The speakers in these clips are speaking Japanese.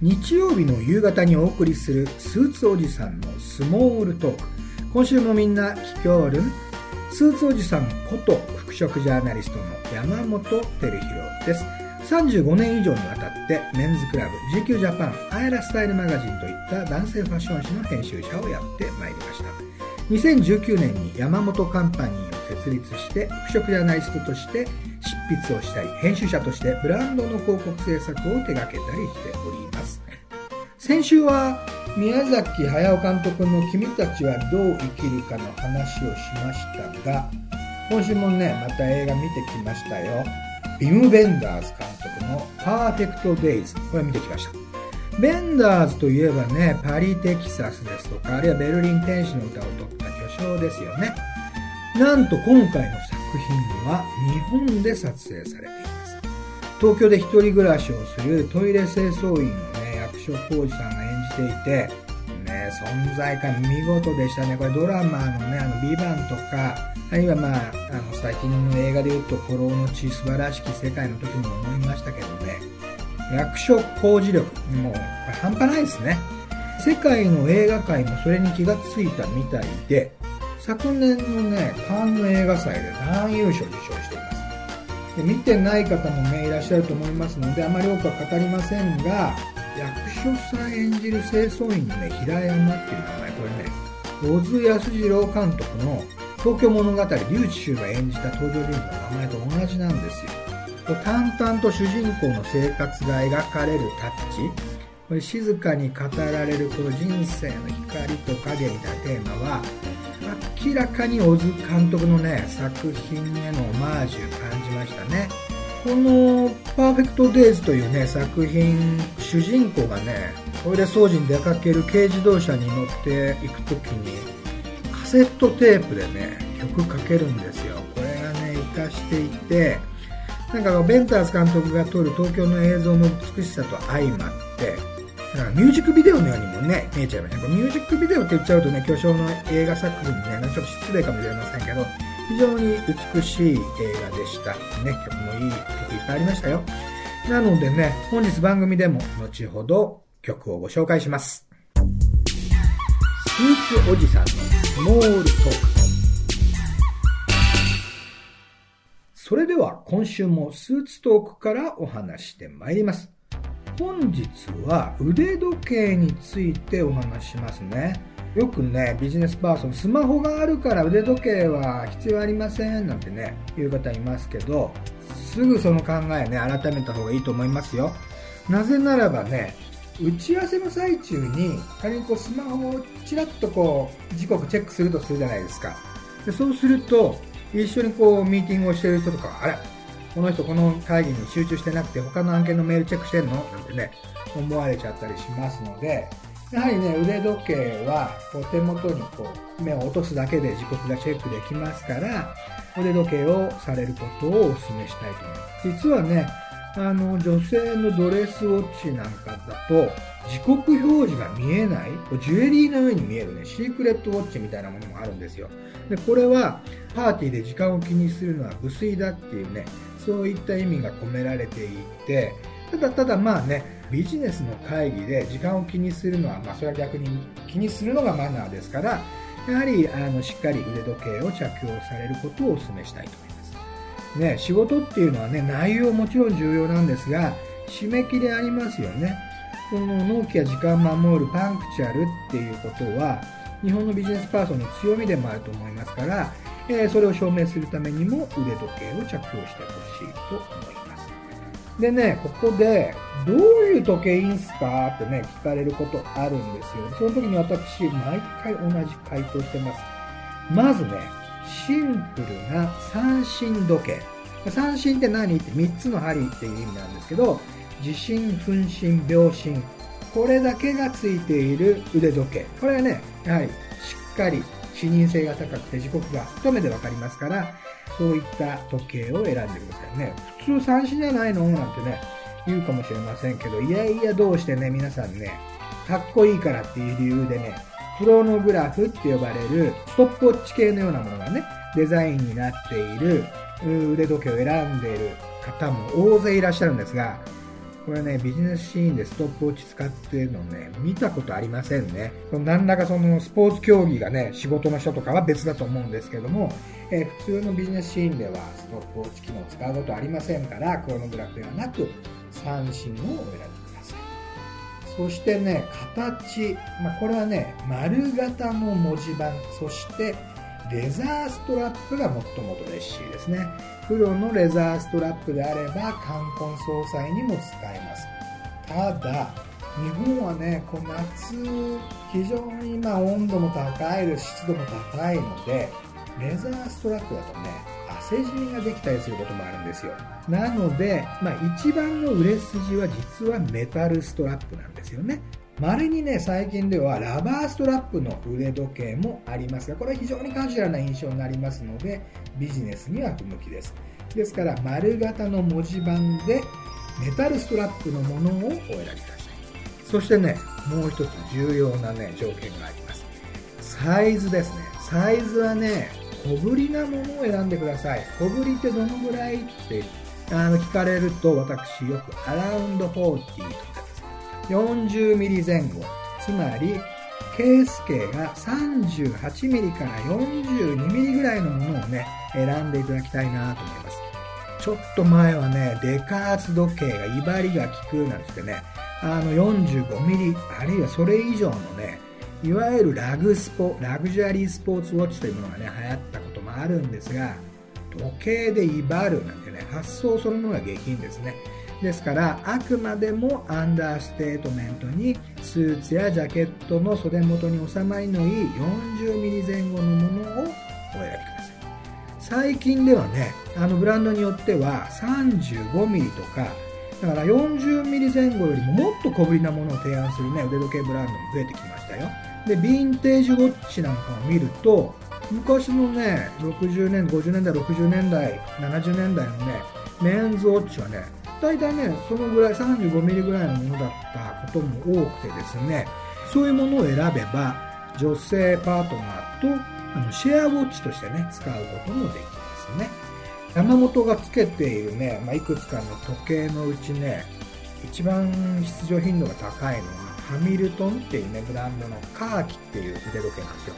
日曜日の夕方にお送りするスーツおじさんのスモールトーク。今週もみんな聞きおる。スーツおじさんこと服飾ジャーナリストの山本照弘です。35年以上にわたってメンズクラブ GQ ジャパンアイラスタイルマガジンといった男性ファッション誌の編集者をやってまいりました。2019年に山本カンパニーを設立して服飾ジャーナリストとして執筆をしたり編集者としてブランドの広告制作を手掛けたりしております。先週は宮崎駿監督の「君たちはどう生きるか」の話をしましたが今週もねまた映画見てきましたよビム・ベンダーズ監督の「パーフェクト・デイズ」これ見てきましたベンダーズといえばね、パリ・テキサスですとか、あるいはベルリン天使の歌を取った巨匠ですよね。なんと今回の作品は日本で撮影されています。東京で一人暮らしをするトイレ清掃員、所広司さんが演じていて、ね、存在感見事でしたね。これドラマのね、あの、ビバンとか、あるいはまあ、あの、最近の映画で言うと、古老の地素晴らしき世界の時も思いましたけどね、役所工事力、もう、これ半端ないですね。世界の映画界もそれに気がついたみたいで、昨年のね、カンヌ映画祭で男優賞受賞しています。で見てない方もね、いらっしゃると思いますので、あまり多くは語りませんが、役所さん演じる清掃員のね、平山っていう名前、これね、小津安二郎監督の東京物語、竜智秀が演じた登場人物の名前と同じなんですよ。淡々と主人公の生活が描かれるタッチこれ静かに語られるこの人生の光と影みたいなテーマは明らかに小津監督のね作品へのオマージュ感じましたねこの「パーフェクト・デイズ」というね作品主人公がねトイレ掃除に出かける軽自動車に乗っていく時にカセットテープでね曲かけるんですよこれがね活かしていてなんかベンターズ監督が撮る東京の映像の美しさと相まって、ミュージックビデオのようにもね、見えちゃいました。ミュージックビデオって言っちゃうとね、巨匠の映画作品にね、ちょっと失礼かもしれませんけど、非常に美しい映画でした。ね、曲もいい曲いっぱいありましたよ。なのでね、本日番組でも後ほど曲をご紹介します。スーツおじさんのスモールトーク。それでは今週もスーツトークからお話してまいります。本日は腕時計についてお話しますね。よくね、ビジネスパーソン、スマホがあるから腕時計は必要ありませんなんてね、言う方いますけど、すぐその考えね、改めた方がいいと思いますよ。なぜならばね、打ち合わせの最中に仮にこうスマホをちらっとこう時刻チェックするとするじゃないですか。でそうすると、一緒にこうミーティングをしてる人とか、あれこの人この会議に集中してなくて他の案件のメールチェックしてんの？なんてね、思われちゃったりしますので、やはりね、腕時計はこう手元にこう目を落とすだけで時刻がチェックできますから、腕時計をされることをお勧めしたいと思います。実はね、あの、女性のドレスウォッチなんかだと、時刻表示が見えない、ジュエリーのように見えるね、シークレットウォッチみたいなものもあるんですよ。で、これは、パーティーで時間を気にするのは無粋だっていうね、そういった意味が込められていて、ただただまあね、ビジネスの会議で時間を気にするのは、まあそれは逆に気にするのがマナーですから、やはりあのしっかり腕時計を着用されることをお勧めしたいと思います。ね、仕事っていうのはね、内容もちろん重要なんですが、締め切りありますよね。この納期や時間守るパンクチュアルっていうことは、日本のビジネスパーソンの強みでもあると思いますから、えー、それを証明するためにも腕時計を着用してほしいと思います。でね、ここで、どういう時計いいんすかってね、聞かれることあるんですよ。その時に私、毎回同じ回答してます。まずね、シンプルな三振時計。三振って何って3つの針っていう意味なんですけど、地震、分針、秒針。これだけがついている腕時計。これはね、やはりしっかり視認性が高くて時刻が一目でわかりますから、そういった時計を選んでくださいね。普通三振じゃないのなんてね、言うかもしれませんけど、いやいやどうしてね、皆さんね、かっこいいからっていう理由でね、クロノグラフって呼ばれるストップウォッチ系のようなものがね、デザインになっている腕時計を選んでいる方も大勢いらっしゃるんですが、これね、ビジネスシーンでストップウォッチ使ってるのね、見たことありませんね。何らかそのスポーツ競技がね、仕事の人とかは別だと思うんですけども、えー、普通のビジネスシーンではストップウォッチ機能を使うことはありませんから、クロノグラフではなく、三振をお選びください。そしてね、形、まあ、これはね、丸型の文字盤、そしてレザーストラップが最もドレッシーですね。黒のレザーストラップであれば冠婚葬祭にも使えます。ただ、日本はね、こう夏、非常に今温度も高いです、湿度も高いので、レザーストラップだとね、汗じみができたりすることもあるんですよ。なので、まあ一番の売れ筋は実はメタルストラップなんですよね。稀にね、最近ではラバーストラップの腕時計もありますが、これは非常にカジュアルな印象になりますので、ビジネスには不向きです。ですから、丸型の文字盤でメタルストラップのものをお選びください。そしてね、もう一つ重要なね、条件があります。サイズですね。サイズはね、小ぶりなものを選んでください。小ぶりってどのぐらいってあの聞かれると、私よくアラウンド40とか40ミリ前後、つまり、ケース径が38ミリから42ミリぐらいのものをね、選んでいただきたいなと思います。ちょっと前はね、デカーツ時計が威張りが効くなんてね、あの45ミリ、あるいはそれ以上のね、いわゆるラグスポ、ラグジュアリースポーツウォッチというものがね、流行ったこともあるんですが、時計で威張るなんてね、発想そのものが下品ですね。ですからあくまでもアンダーステートメントにスーツやジャケットの袖元に収まりのいい40ミリ前後のものをお選びください最近ではねあのブランドによっては35ミリとかだから40ミリ前後よりももっと小ぶりなものを提案するね腕時計ブランドも増えてきましたよでヴィンテージウォッチなんかを見ると昔のね60年50年代60年代70年代のねメンズウォッチはね大体ね、そのぐらい35ミリぐらいのものだったことも多くてですね、そういうものを選べば、女性パートナーとあのシェアウォッチとしてね、使うこともできますね。山本がつけているね、まあ、いくつかの時計のうちね、一番出場頻度が高いのは、ハミルトンっていうね、ブランドのカーキっていう腕時計なんですよ。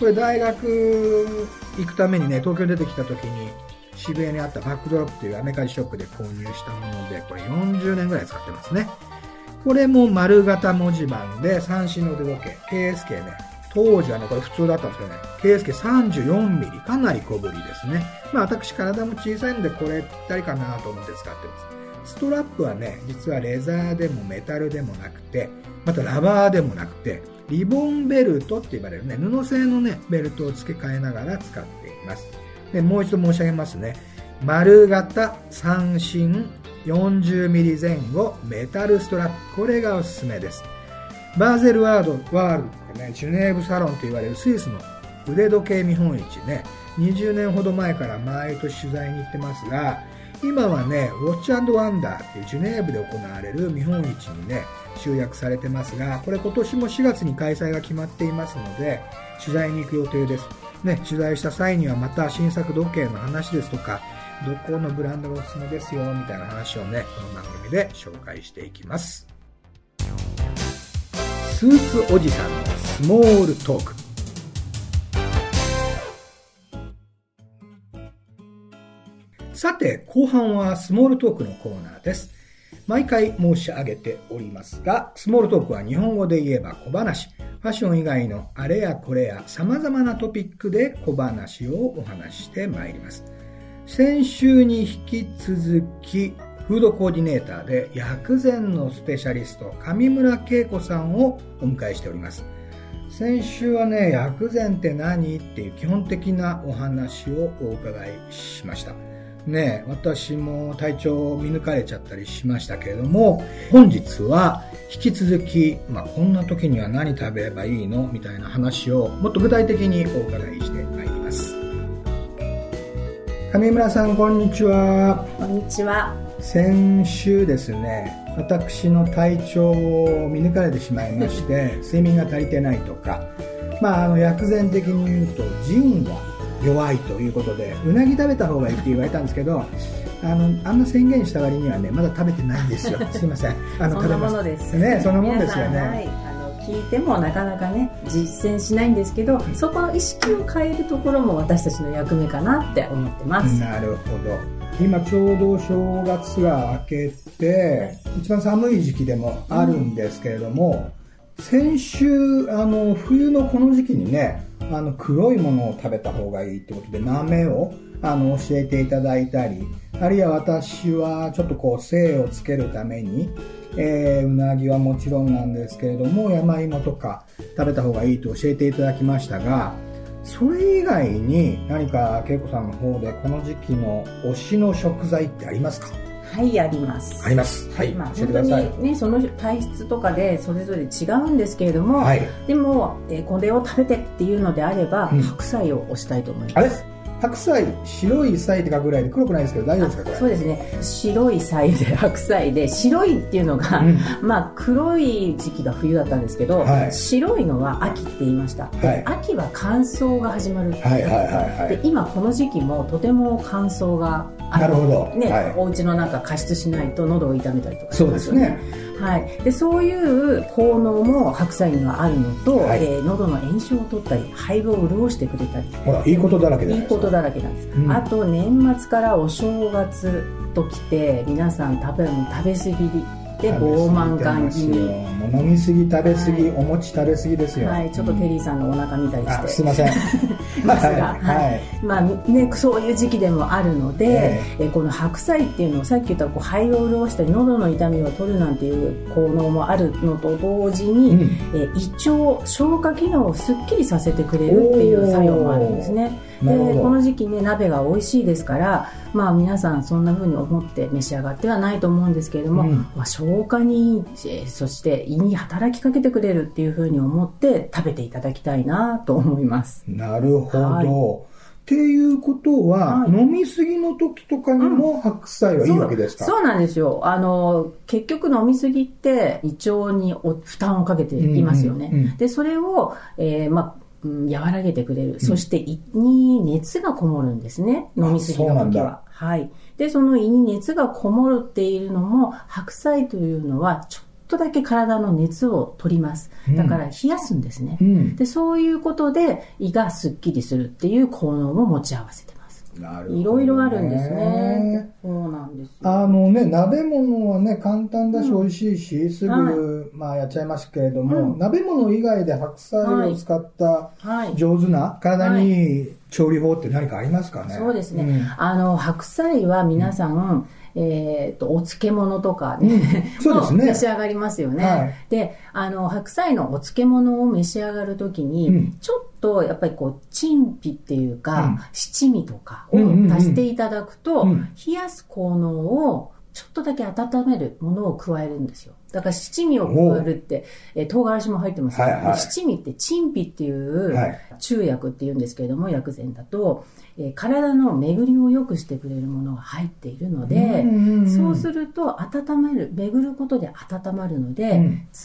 これ大学行くためにね、東京に出てきた時に、渋谷にあったバックドロップというアメカジショップで購入したもので、これ40年ぐらい使ってますね。これも丸型文字盤で三振の腕時計、KSK ね、当時はね、これ普通だったんですけどね、KSK34 ミリ、かなり小ぶりですね。まあ私体も小さいのでこれぴったりかなと思って使ってます。ストラップはね、実はレザーでもメタルでもなくて、またラバーでもなくて、リボンベルトって言われるね、布製のね、ベルトを付け替えながら使っています。でもう一度申し上げますね。丸型三振 40mm 前後メタルストラップ。これがおすすめです。バーゼルワードワールドね、ジュネーブサロンと言われるスイスの腕時計見本市ね、20年ほど前から毎年取材に行ってますが、今はね、ウォッチワンダーっていうジュネーブで行われる見本市にね、集約されてますが、これ今年も4月に開催が決まっていますので、取材に行く予定です。ね、取材した際にはまた新作時計の話ですとか、どこのブランドがおすすめですよ、みたいな話をね、この番組で紹介していきます。スーツおじさんのスモールトーク。さて、後半はスモールトークのコーナーです。毎回申し上げておりますが、スモールトークは日本語で言えば小話。ファッション以外のあれやこれや様々なトピックで小話をお話してまいります。先週に引き続き、フードコーディネーターで薬膳のスペシャリスト、上村恵子さんをお迎えしております。先週はね、薬膳って何？っていう基本的なお話をお伺いしました。ね、私も体調を見抜かれちゃったりしましたけれども、本日は引き続き、まあ、こんな時には何食べればいいのみたいな話をもっと具体的にお伺いしてまいります。上村さん、こんにちは。こんにちは。先週ですね、私の体調を見抜かれてしまいまして、睡眠が足りてないとか、まあ、あの薬膳的に言うと腎が弱いということでうなぎ食べた方がいいって言われたんですけどあのあんな宣言した割にはねまだ食べてないんですよ。すいません。あのそんなものです。ねそんなもんですよね、はい、あの聞いてもなかなかね実践しないんですけどそこの意識を変えるところも私たちの役目かなって思ってます。なるほど。今ちょうど正月が明けて、一番寒い時期でもあるんですけれども、先週、あの、冬のこの時期にね、あの、黒いものを食べた方がいいってことで、豆を、あの、教えていただいたり、あるいは私はちょっとこう、精をつけるために、えー、うなぎはもちろんなんですけれども、山芋とか食べた方がいいと教えていただきましたが、それ以外に何か恵子さんの方でこの時期の推しの食材ってありますか？はいあります。あります。はい、まあ、本当にねその体質とかでそれぞれ違うんですけれども、はい、でも、えこれを食べてっていうのであれば、うん、白菜を推したいと思います。あれ？白菜白い菜って書くぐらいで黒くないですけど大丈夫ですかこれ？そうですね。白い菜で 白菜で白いっていうのが、うん、まあ黒い時期が冬だったんですけど、はい、白いのは秋って言いました、はい、秋は乾燥が始まる、はいはいはいはい、で今この時期もとても乾燥がなるほど、ねはい、お家の中加湿しないと喉を痛めたりとか、ね、そうですねはい、でそういう効能も白菜にはあるのと、はい、えー、喉の炎症を取ったり肺部を潤してくれたり。ほらいいことだらけいいことだらけなんです、うん、あと年末からお正月ときて皆さん食べ食べ過ぎで傲慢感気味。飲みすぎ食べすぎ、はい、お餅食べすぎですよ。はいちょっとテリーさんのお腹見たりして、すいません。ますが、はい。まあね、そういう時期でもあるので、えー、この白菜っていうのをさっき言ったこう肺を潤したり喉の痛みを取るなんていう効能もあるのと同時に、うん、えー、胃腸消化機能をすっきりさせてくれるっていう作用もあるんですねでこの時期ね鍋が美味しいですからまあ皆さんそんな風に思って召し上がってはないと思うんですけれども、うん、まあ、消化にいいそして胃に働きかけてくれるっていう風に思って食べていただきたいなと思います。なるほど、はい。っていうことは、はい、飲みすぎの時とかにも白菜はいいわけですか、うん、そうなんですよ。あの、結局飲みすぎって胃腸に負担をかけていますよね。うんうんうん、で、それを、えー、まあ、うん、和らげてくれる。そして胃に熱がこもるんですね。飲みすぎの時は。はい。で、その胃に熱がこもっているのも、白菜というのはちょっとだけ体の熱を取ります。だから冷やすんですね。うん、で、そういうことで胃がすっきりするっていう効能も持ち合わせていろいろあるんですね。そうなんですあのね、鍋物はね、簡単だし美味しいし、すぐ、はい、まあやっちゃいますけれども、うん、鍋物以外で白菜を使った上手な体に調理法って何かありますかね、そうですね。うん、あの、白菜は皆さん、うん。えっ、ー、と、お漬物とかね、うん、そうですね。召し上がりますよね。はい、で、あの、白菜のお漬物を召し上がるときに、うん、ちょっとやっぱりこう、陳皮っていうか、うん、七味とかを足していただくと、冷やす効能をちょっとだけ温めるものを加えるんですよ。だから七味を加えるって、え唐辛子も入ってますはいはい、七味って陳皮っていう中薬っていうんですけれども、薬膳だと、えー、体の巡りを良くしてくれるものが入っているので、そうすると温める、巡ることで温まるので、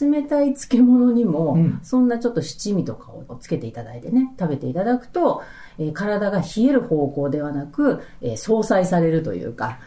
うん、冷たい漬物にも、うん、そんなちょっと七味とかをつけていただいてね、食べていただくと、えー、体が冷える方向ではなく、えー、相殺されるというか、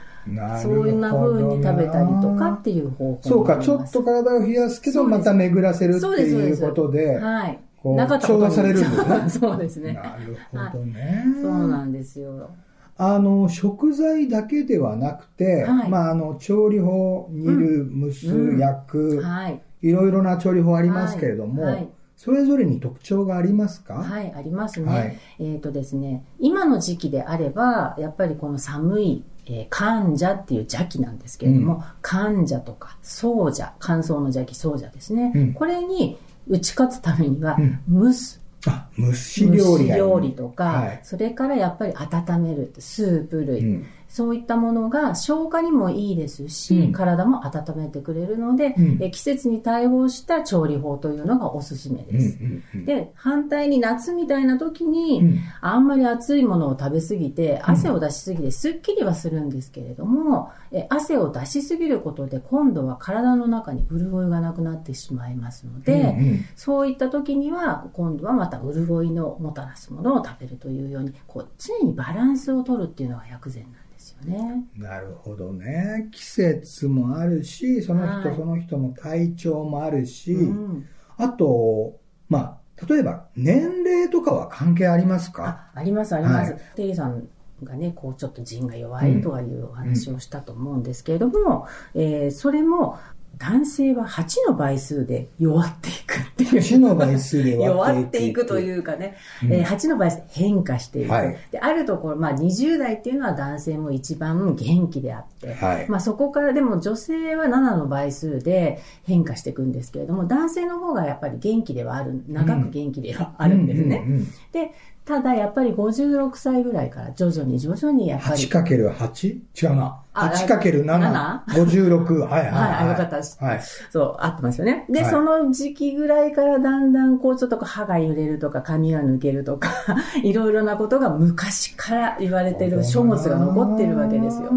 そういうな風に食べたりとかっていう方法そうか、ちょっと体を冷やすけど、また巡らせるっていうことで、はい。なかったことされるんです。ね。そうですね。なるほどね、そうなんですよ。あの、食材だけではなくて、はい、まあ、あの、調理法、煮る、蒸す、うん、焼く、はい、いろいろな調理法ありますけれども、はい、それぞれに特徴がありますか？はい、ありますね。はい、えっ、ー、とですね、今の時期であれば、やっぱりこの寒い、えー、患者っていう邪気なんですけれども、うん、患者とか、奏者、乾燥の邪気、奏者ですね。うん、これに打ち勝つためには、蒸す。あ、蒸し料理蒸し料理とか、はい、それからやっぱり温める、スープ類、うん、そういったものが消化にもいいですし、うん、体も温めてくれるので、うん、え季節に対応した調理法というのがおすすめです。で、反対に夏みたいな時に、あんまり熱いものを食べ過ぎて、汗を出しすぎてすっきりはするんですけれども、え汗を出しすぎることで今度は体の中に潤いがなくなってしまいますので、うんうん、そういった時には今度はまた潤いのもたらすものを食べるというように、こう常にバランスを取るっていうのが薬膳なんです。ね。なるほどね。季節もあるし、その人、はい、その人の体調もあるし、うん、あと、まあ、例えば年齢とかは関係ありますか？ありますあります。はい、テリーさんがね、こうちょっと腎が弱いとかいうお話をしたと思うんですけれども、うんうん、えー、それも男性は8の倍数で弱っていくっていう。8の倍数で弱っていくというかね、うん、えー、8の倍数で変化していく。はい、であるところ、まあ20代っていうのは男性も一番元気であって、はい、まあそこからでも女性は7の倍数で変化していくんですけれども、男性の方がやっぱり元気ではある、長く元気ではあるんですね。で、ただやっぱり56歳ぐらいから徐々に徐々にやっぱり。8×8? 違うな。8×7。56。はい はい、はい。はい、よかったです。はい。そう、合ってますよね。で、はい、その時期ぐらいからだんだんこうちょっと歯が揺れるとか髪が抜けるとか、いろいろなことが昔から言われてる書物が残ってるわけですよ。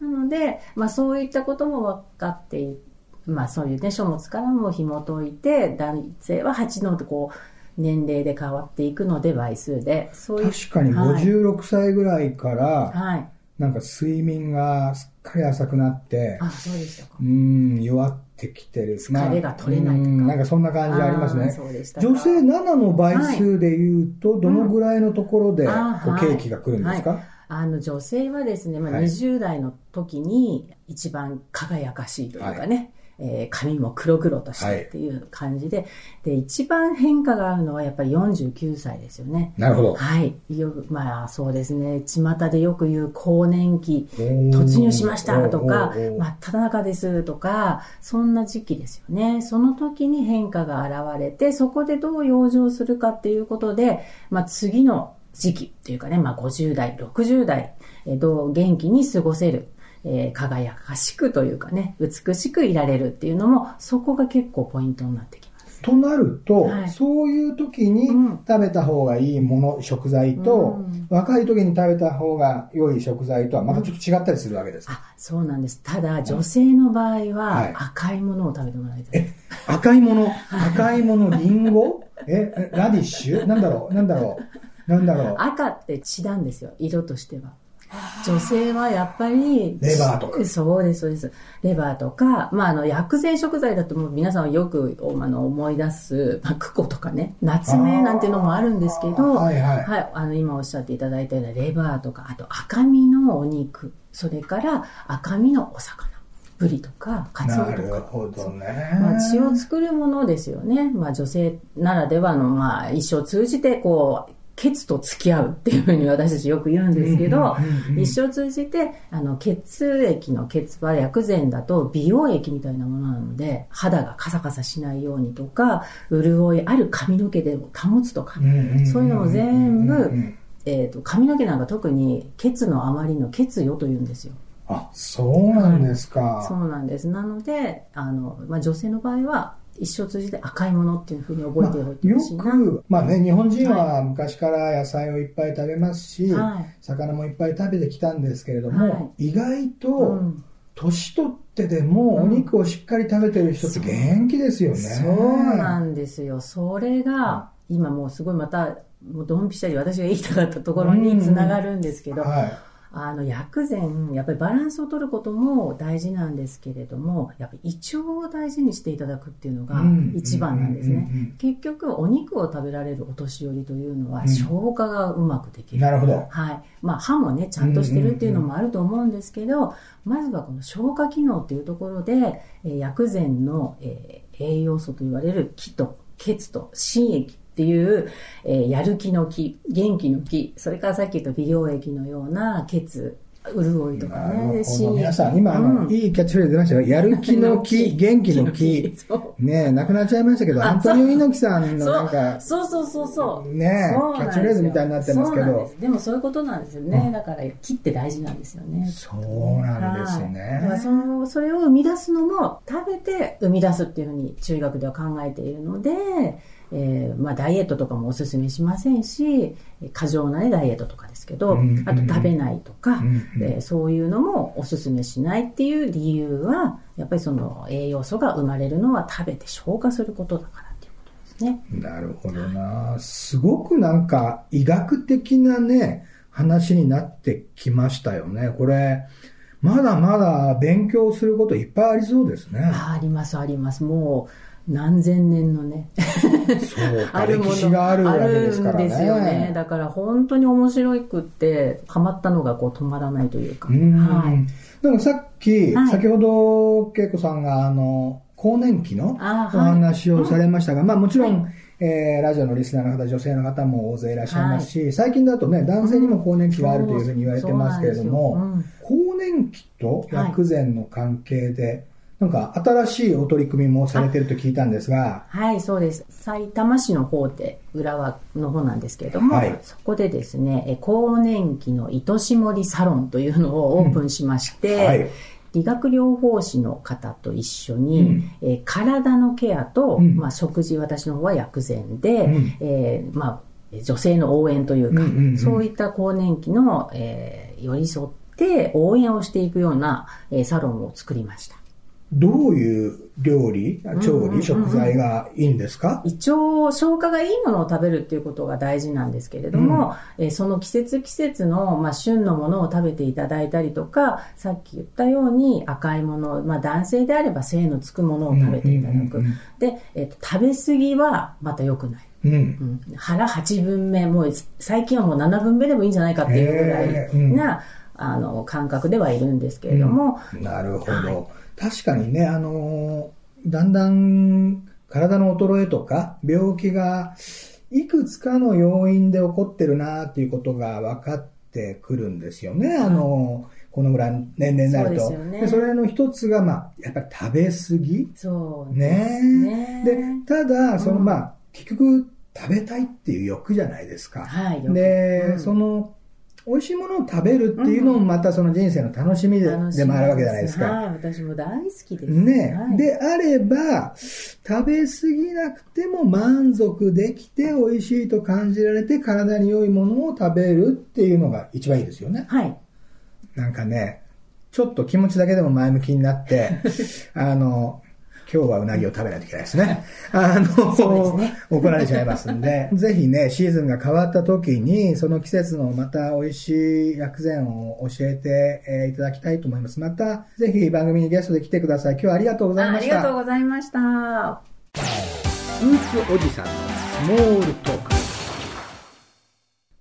なので、まあそういったことも分かっていまあそういうね、書物からも紐解いて、男性は8のこう、年齢で変わっていくので倍数で。そういう確かに56歳ぐらいから、はい、なんか睡眠がすっかり浅くなってあそうでしたか。うん弱ってきてる。疲れが取れないとか、なんかそんな感じありますね。女性7の倍数でいうと、どのぐらいのところで、こうケーキが来るんですか、はい。あの女性はですね、まあ、20代の時に一番輝かしいというかね、えー、髪も黒々としてっていう感じで、はい、で、一番変化があるのはやっぱり49歳ですよね。なるほど。はい。よまあそうですね、巷でよく言う更年期突入しましたとか、まあ、ただ中ですとか、そんな時期ですよね。その時に変化が現れて、そこでどう養生するかっていうことで、まあ次の時期っていうかね、まあ50代、60代、えどう元気に過ごせるえー、輝かしくというかね、美しくいられるっていうのも、そこが結構ポイントになってきます。となると、はい、そういう時に食べた方がいいもの、うん、食材と、うん、若い時に食べた方が良い食材とはまたちょっと違ったりするわけですか、あ、そうなんです。ただ、女性の場合は、赤いものを食べてもらいたい。え、赤いもの？赤いもの、リンゴ？え、ラディッシュ？なんだろう？なんだろう？なんだろう？赤って血なんですよ、色としては。女性はやっぱり、レバーとか。そうです、そうです。レバーとか、まあ、あの、薬膳食材だともう皆さんよくあの思い出す、まあ、クコとかね、夏目なんていうのもあるんですけど、はい、はい、はい。あの、今おっしゃっていただいたようなレバーとか、あと赤身のお肉、それから赤身のお魚。ブリとか、カツオとか。なるほどね。まあ、血を作るものですよね。まあ、女性ならではの、まあ、一生通じて、こう、血と付き合うっていうふうに私たちよく言うんですけど、一生通じて、あの、血液の血は薬膳だと美容液みたいなものなので、肌がカサカサしないようにとか、潤いある髪の毛で保つとか、そういうのも全部、えっ、と、髪の毛なんか特に血の余りの血よと言うんですよ。あ、そうなんですか。はい、そうなんです。なので、あの、まあ、女性の場合は、一生通じて赤いものっていうふうに覚えておいてほしいな、まあ、よく、まあね、日本人は昔から野菜をいっぱい食べますし、はい、魚もいっぱい食べてきたんですけれども、はい、意外と、年取ってでもお肉をしっかり食べてる人って元気ですよね。そうなんですよ。それが、今もうすごいまた、もうドンピシャリ私が言いたかったところにつながるんですけど、うんはいあの薬膳やっぱりバランスを取ることも大事なんですけれどもやっぱり胃腸を大事にしていただくっていうのが一番なんですね、結局お肉を食べられるお年寄りというのは消化がうまくできる、なるほど、はい。まあ、歯もねちゃんとしてるっていうのもあると思うんですけど、まずはこの消化機能っていうところで、えー、薬膳の、えー、栄養素と言われる気と血と心液っていう、えー、やる気の気、元気の気、それからさっき言った美容液のような血潤いとかね。皆さん、今、あの、いいキャッチフレーズ出ましたよ。やる気の 気、元気の気。ね亡くなっちゃいましたけど、アントニオ猪木さんのなんか、そうそうそうそう。ねキャッチフレーズみたいになってますけど。でもそういうことなんですよね。だから、気って大事なんですよね。そうなんですね。その、それを生み出すのも、食べて生み出すっていうふうに中医学では考えているので、えーまあ、ダイエットとかもおすすめしませんし過剰な、ね、ダイエットとかですけど、あと食べないとか、えー、そういうのもおすすめしないっていう理由はやっぱりその栄養素が生まれるのは食べて消化することだからっていうことですね。なるほどなすごくなんか医学的なね話になってきましたよね。これまだまだ勉強することいっぱいありそうですね。ありますあります。もう何千年のねあるもの。があるわけですからね。ですよね。だから本当に面白くって、ハマったのがこう止まらないというか。うはい。でもさっき、はい、先ほど恵子さんがあの、更年期のお話をされましたが、はい、まあもちろん、はい、えー、ラジオのリスナーの方、女性の方も大勢いらっしゃいますし、はい、最近だとね、男性にも更年期があるというふうに言われてますけれども、うん、更年期と薬膳の関係で、なんか新しいお取り組みもされてると聞いたんですが。はい、そうです。埼玉市の方で、浦和の方なんですけれども、はい、そこでですね、更年期の糸絞りサロンというのをオープンしまして、うんはい、理学療法士の方と一緒に、うん、えー、体のケアと、うん、まあ、食事、私の方は薬膳で、うん、えー、まあ、女性の応援というか、うんうんうん、そういった更年期の、えー、寄り添って応援をしていくような、えー、サロンを作りました。どういう料理、調理、食材がいいんですか？一応、消化がいいものを食べるっていうことが大事なんですけれども、うん、えその季節季節の、まあ、旬のものを食べていただいたりとか、さっき言ったように赤いもの、まあ、男性であれば精のつくものを食べていただく。で、えっと、食べ過ぎはまた良くない。うん、うん、腹8分目、もう最近はもう7分目でもいいんじゃないかっていうぐらいな、あの感覚ではいるんですけれども。なるほど。はい確かにね、あのだんだん体の衰えとか病気がいくつかの要因で起こってるなっていうことが分かってくるんですよね。あのこのぐらい年齢になると。そで、ね、それの一つが、まあ、やっぱり食べ過ぎ。そうね。ねで、ただ、その、まあ、結局、食べたいっていう欲じゃないですか。はい。で、うん、その、美味しいものを食べるっていうのもまたその人生の楽しみで,、でもあるわけじゃないですか。はい、私も大好きです。ね、はい、であれば、食べ過ぎなくても満足できて美味しいと感じられて体に良いものを食べるっていうのが一番いいですよね。はい。なんかね、ちょっと気持ちだけでも前向きになって、あの、今日はうなぎを食べないといけないですね。あの、ね、怒られちゃいますんで、ぜひね、シーズンが変わった時に、その季節のまた美味しい薬膳を教えていただきたいと思います。また、ぜひ番組にゲストで来てください。今日はありがとうございました。ありがとうございました。スーツおじさんのスモールトーク。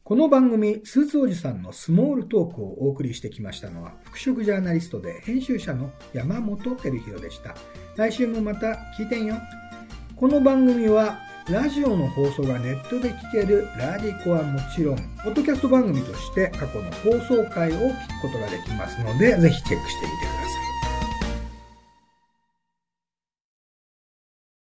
この番組、スーツおじさんのスモールトークをお送りしてきましたのは、服飾ジャーナリストで編集者の山本照弘でした。来週もまた聞いてんよ。この番組はラジオの放送がネットで聞けるラディコはもちろん、ポッドキャスト番組として過去の放送回を聞くことができますので、ぜひチェックしてみてください。